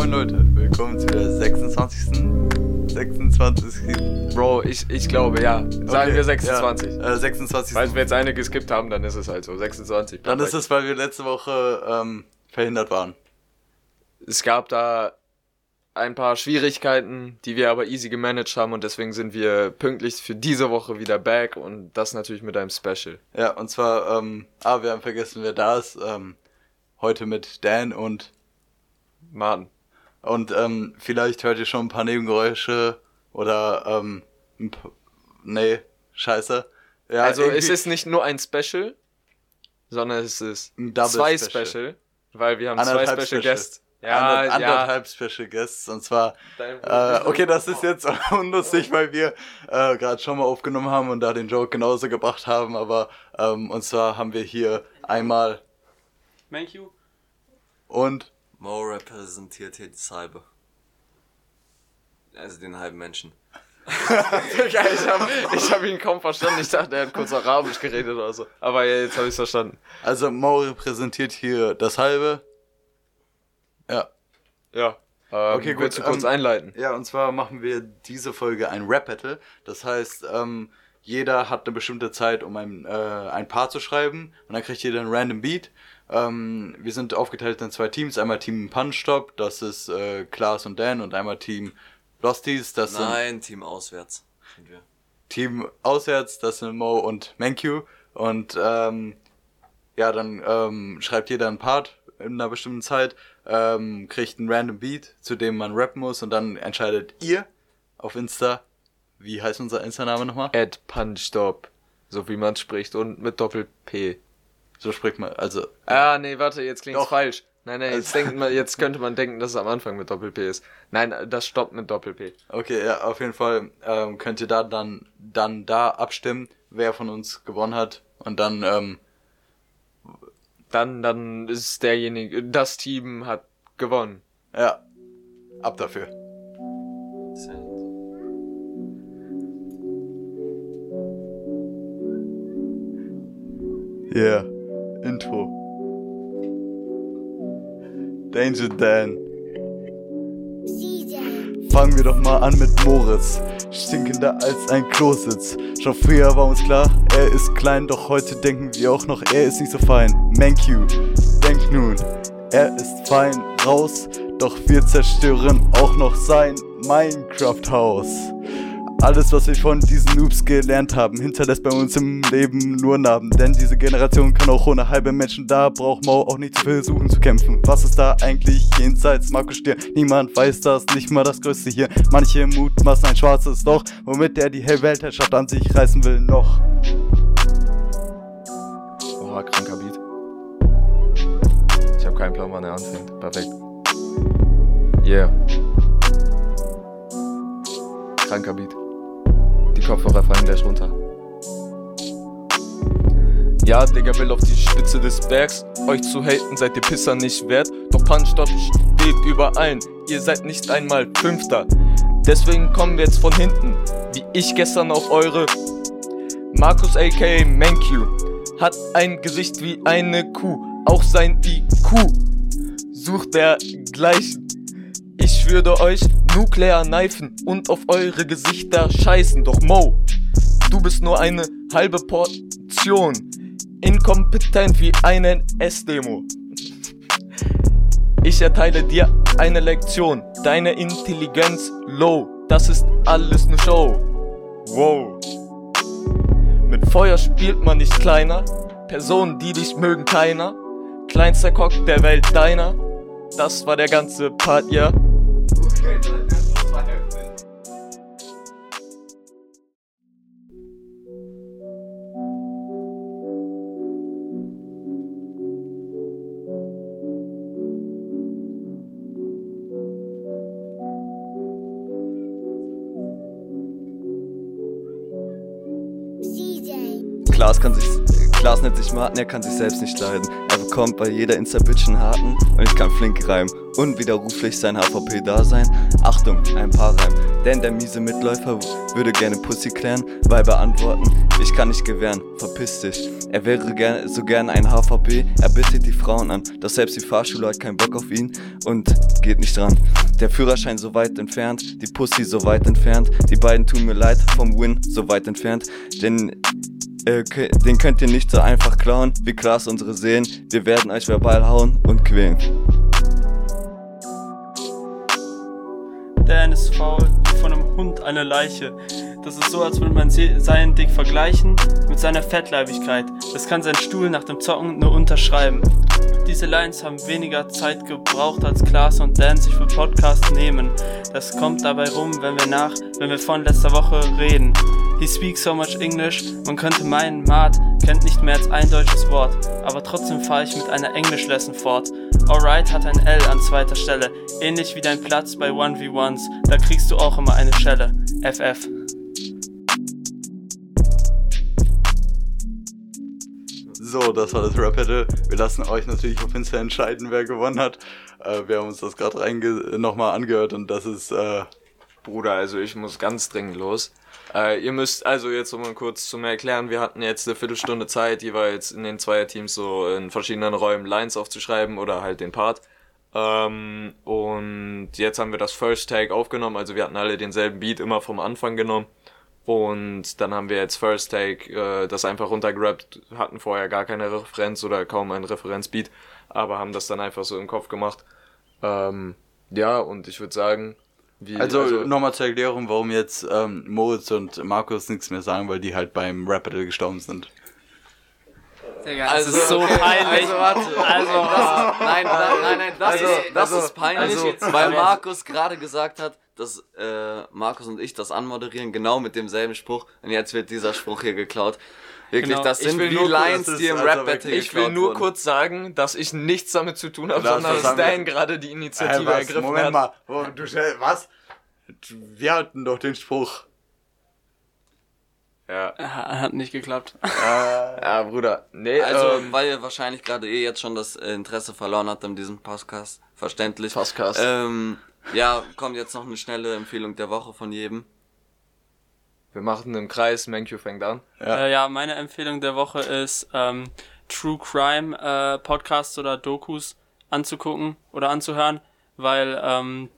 Moin Leute, willkommen zu der 26. 26. Bro, ich, ich glaube, ja. Sagen Okay, wir 26. Ja, äh, 26. Falls wir jetzt eine geskippt haben, dann ist es halt so. 26. Dann ist es, weil wir letzte Woche ähm, verhindert waren. Es gab da ein paar Schwierigkeiten, die wir aber easy gemanagt haben und deswegen sind wir pünktlich für diese Woche wieder back und das natürlich mit einem Special. Ja, und zwar, ähm, ah, wir haben vergessen, wer da ist. Ähm, heute mit Dan und Martin. Und ähm, vielleicht hört ihr schon ein paar Nebengeräusche oder ähm, nee, scheiße. Ja, also es ist nicht nur ein Special, sondern es ist Ein Double zwei Special. Special. weil wir haben zwei Anderthalb Special, Special. Guests. Ja, Ander- ja. anderthalb Special Guests und zwar Äh, okay, das ist jetzt unlustig, weil wir äh, gerade schon mal aufgenommen haben und da den Joke genauso gebracht haben, aber ähm, und zwar haben wir hier einmal Thank you. und Mo repräsentiert hier das halbe. Also den halben Menschen. Ich habe ich hab ihn kaum verstanden. Ich dachte, er hat kurz Arabisch geredet oder so. Aber ja, jetzt habe ich verstanden. also Mo repräsentiert hier das halbe. Ja. Ja. Ähm, Okay, gut, Willst du kurz ähm, einleiten? Ja, und zwar machen wir diese Folge ein Rap-Battle. Das heißt, ähm, jeder hat eine bestimmte Zeit, um ein, äh, ein Paar zu schreiben. Und dann kriegt jeder einen random Beat. Ähm, wir sind aufgeteilt in zwei Teams. Einmal Team Punch Stop, das ist äh, Klaas und Dan. Und einmal Team Losties, das sind Nein, Team auswärts sind wir. Team auswärts, das sind Mo und Menkyu. Und ähm, ja, dann ähm, schreibt jeder einen Part in einer bestimmten Zeit, ähm, kriegt einen random Beat, zu dem man rappen muss und dann entscheidet ihr auf Insta, wie heißt unser Insta-Name nochmal? Add Punchstop. So wie man spricht und mit Doppel-P. So spricht man, also Ah, nee, warte, jetzt klingt's Doch. falsch. Nein, nein, jetzt, denkt man, jetzt könnte man denken, dass es am Anfang mit Doppel-P ist. Nein, das stoppt mit Doppel-P. okay, ja, auf jeden Fall ähm, könnt ihr da dann, dann da abstimmen, wer von uns gewonnen hat und dann, ähm, Dann, dann ist derjenige, das Team hat gewonnen. ja, ab dafür. Yeah, Intro. Danger Dan. Fangen wir doch mal an mit Moritz. Stinkender als ein Klositz. Schon früher war uns klar, er ist klein, doch heute denken wir auch noch, er ist nicht so fein. Mankyu, denk nun, er ist fein raus, doch wir zerstören auch noch sein Minecraft-Haus. Alles, was wir von diesen Noobs gelernt haben, hinterlässt bei uns im Leben nur Narben. Denn diese Generation kann auch ohne halbe Menschen da, braucht Mau auch nicht zu versuchen zu kämpfen. Was ist da eigentlich jenseits Markus Stier? Niemand weiß das, nicht mal das Größte hier. Manche mutmaßen ein schwarzes Loch, womit er die Weltherrschaft an sich reißen will noch. Oha, kranker Beat. Ich habe keinen Plan, wann er anfängt. Perfekt. Yeah. Kranker Beat. Kopfhörer fallen gleich runter. Ja, Digga will auf die Spitze des Bergs. Euch zu haten seid ihr Pisser nicht wert. Doch Punchstop steht über allen. Ihr seid nicht einmal Fünfter. Deswegen kommen wir jetzt von hinten. Wie ich gestern auf eure Markus aka Mankyu hat ein Gesicht wie eine Kuh, auch sein IQ sucht dergleichen. Ich würde euch nuklear kneifen und auf eure Gesichter scheißen. Doch Mo, du bist nur eine halbe Portion. Inkompetent wie eine S-Demo. Ich erteile dir eine Lektion. Deine Intelligenz low. Das ist alles eine Show. Wow. Mit Feuer spielt man nicht kleiner. Personen, die dich mögen, keiner. Kleinster Cock der Welt, deiner. Das war der ganze Part, ja. CJ. Klaas kann sich, Klaas nennt sich Martin, er kann sich selbst nicht leiden. Er bekommt bei jeder Insta-Bitch einen Harten und ich kann flink reimen. Unwiderruflich sein HVP-Dasein. Achtung, ein paar Reim. Denn der miese Mitläufer würde gerne Pussy klären, weil beantworten, ich kann nicht gewähren, verpiss dich. Er wäre gern, so gern ein HVP, er bittet die Frauen an, doch selbst die Fahrschule hat keinen Bock auf ihn und geht nicht dran. Der Führerschein so weit entfernt, die Pussy so weit entfernt, die beiden tun mir leid, vom Win so weit entfernt, denn äh, den könnt ihr nicht so einfach klauen, wie Klaas unsere sehen, wir werden euch verbal hauen und quälen. Dan ist faul, wie von einem Hund eine Leiche. Das ist so, als würde man seinen Dick vergleichen mit seiner Fettleibigkeit. Das kann sein Stuhl nach dem Zocken nur unterschreiben. Diese Lines haben weniger Zeit gebraucht, als Klaas und Dan sich für Podcast nehmen. Das kommt dabei rum, wenn wir nach, wenn wir von letzter Woche reden. He speaks so much English, man könnte meinen, Mart kennt nicht mehr als ein deutsches Wort, aber trotzdem fahre ich mit einer Englisch-Lesson fort. Alright hat ein L an zweiter Stelle, ähnlich wie dein Platz bei 1v1s, da kriegst du auch immer eine Schelle. FF. So, das war das Rap Battle. Wir lassen euch natürlich auf Insta entscheiden, wer gewonnen hat. Äh, wir haben uns das gerade nochmal angehört und das ist. Äh Bruder, also ich muss ganz dringend los. Äh, ihr müsst also jetzt nochmal kurz zu mir erklären, wir hatten jetzt eine Viertelstunde Zeit, jeweils in den Zweierteams so in verschiedenen Räumen Lines aufzuschreiben oder halt den Part. Ähm, und jetzt haben wir das First Take aufgenommen, also wir hatten alle denselben Beat immer vom Anfang genommen. Und dann haben wir jetzt First Take äh, das einfach runtergerappt, hatten vorher gar keine Referenz oder kaum ein Referenzbeat, aber haben das dann einfach so im Kopf gemacht. Ähm, ja, und ich würde sagen, wie, also, also nochmal zur Erklärung, warum jetzt ähm, Moritz und Markus nichts mehr sagen, weil die halt beim Rap Battle gestorben sind. Digga, also, das ist so okay, peinlich. Also, warte. Also, das, nein, nein, nein, nein, das, also, ist, das also, ist peinlich, also, weil Markus gerade gesagt hat, dass äh, Markus und ich das anmoderieren, genau mit demselben Spruch. Und jetzt wird dieser Spruch hier geklaut. Wirklich, genau. das sind wie Lines, die im Rap Battle Ich will nur wurden. kurz sagen, dass ich nichts damit zu tun habe, sondern dass Dan gerade die Initiative äh, ergriffen Moment hat. Moment mal, du, was? Wir hatten doch den Spruch. Ja. Hat nicht geklappt. Äh, ja, Bruder. Nee, also, ähm, weil ihr wahrscheinlich gerade eh jetzt schon das Interesse verloren habt an diesem Podcast. Verständlich. Podcast. Ähm, ja, kommt jetzt noch eine schnelle Empfehlung der Woche von jedem. Wir machen im Kreis, Menkyu fängt an. Ja. Äh, ja, meine Empfehlung der Woche ist, ähm, True Crime äh, Podcasts oder Dokus anzugucken oder anzuhören, weil ähm,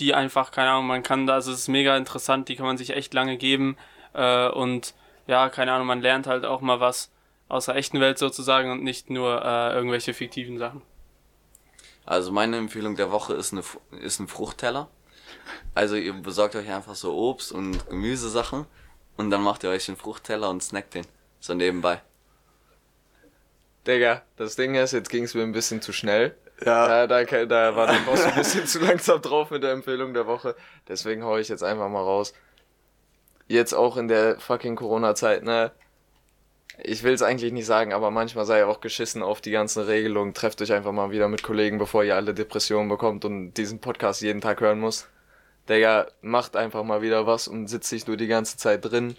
die einfach, keine Ahnung, man kann da, also es ist mega interessant, die kann man sich echt lange geben äh, und ja, keine Ahnung, man lernt halt auch mal was aus der echten Welt sozusagen und nicht nur äh, irgendwelche fiktiven Sachen. Also meine Empfehlung der Woche ist, eine, ist ein Fruchtteller. Also ihr besorgt euch einfach so Obst und Gemüsesachen und dann macht ihr euch den Fruchtteller und snackt den. So nebenbei. Digga, das Ding ist, jetzt ging es mir ein bisschen zu schnell. Ja. ja da, da war der Boss ein bisschen zu langsam drauf mit der Empfehlung der Woche. Deswegen hau ich jetzt einfach mal raus. Jetzt auch in der fucking Corona-Zeit, ne? Ich will es eigentlich nicht sagen, aber manchmal sei auch geschissen auf die ganzen Regelungen. Trefft euch einfach mal wieder mit Kollegen, bevor ihr alle Depressionen bekommt und diesen Podcast jeden Tag hören muss. Digga, macht einfach mal wieder was und sitzt sich nur die ganze Zeit drin.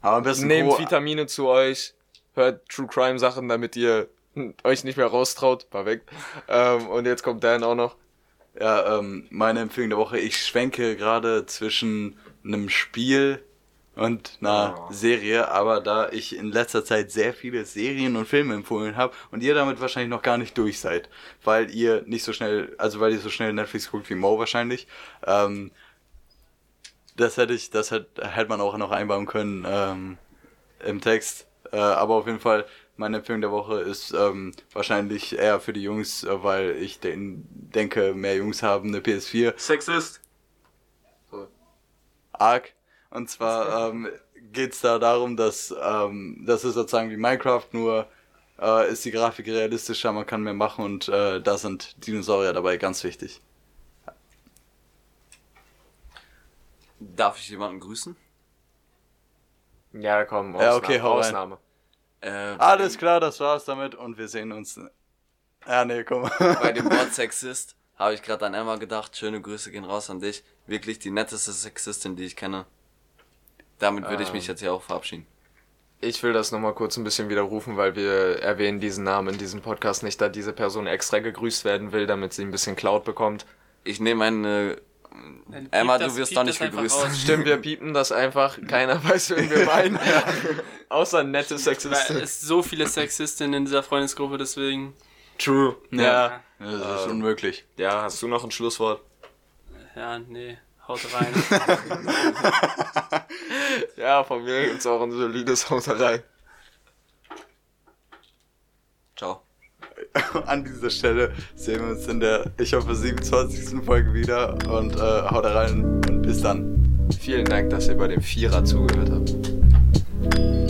Aber am besten Nehmt Vitamine zu euch, hört True Crime Sachen, damit ihr euch nicht mehr raustraut. War weg. ähm, und jetzt kommt Dan auch noch. Ja, ähm, meine Empfehlung der Woche, ich schwenke gerade zwischen einem Spiel und einer oh. Serie, aber da ich in letzter Zeit sehr viele Serien und Filme empfohlen habe und ihr damit wahrscheinlich noch gar nicht durch seid, weil ihr nicht so schnell, also weil ihr so schnell Netflix guckt wie Mo wahrscheinlich, ähm, das hätte ich, das hätte, hätte man auch noch einbauen können ähm, im Text, äh, aber auf jeden Fall meine Empfehlung der Woche ist ähm, wahrscheinlich eher für die Jungs, äh, weil ich den, denke, mehr Jungs haben eine PS4. Sexist. So. Arg. Und zwar ähm, geht es da darum, dass ähm, das ist sozusagen wie Minecraft, nur äh, ist die Grafik realistischer, man kann mehr machen und äh, da sind Dinosaurier dabei ganz wichtig. Darf ich jemanden grüßen? Ja, komm, Ausnahme. Ja, okay, hau Ausnahme. Äh, Alles klar, das war's damit und wir sehen uns. Ja, nee, komm. Bei dem Wort Sexist habe ich gerade an Emma gedacht. Schöne Grüße gehen raus an dich. Wirklich die netteste Sexistin, die ich kenne. Damit würde ähm. ich mich jetzt hier auch verabschieden. Ich will das nochmal kurz ein bisschen widerrufen, weil wir erwähnen diesen Namen in diesem Podcast nicht, da diese Person extra gegrüßt werden will, damit sie ein bisschen Cloud bekommt. Ich nehme eine. Emma, du wirst doch nicht gegrüßt. raus. Stimmt, wir piepen das einfach. Keiner weiß, wen wir meinen. Außer nette Sexisten. es so viele Sexistinnen in dieser Freundesgruppe, deswegen. True. Ja. Das ist unmöglich. Ja, hast du noch ein Schlusswort? Ja, nee, haut rein. Ja, von mir gibt's auch ein solides Hauterei. Ciao. An dieser Stelle sehen wir uns in der, ich hoffe, 27. Folge wieder und äh, haut rein und bis dann. Vielen Dank, dass ihr bei dem Vierer zugehört habt.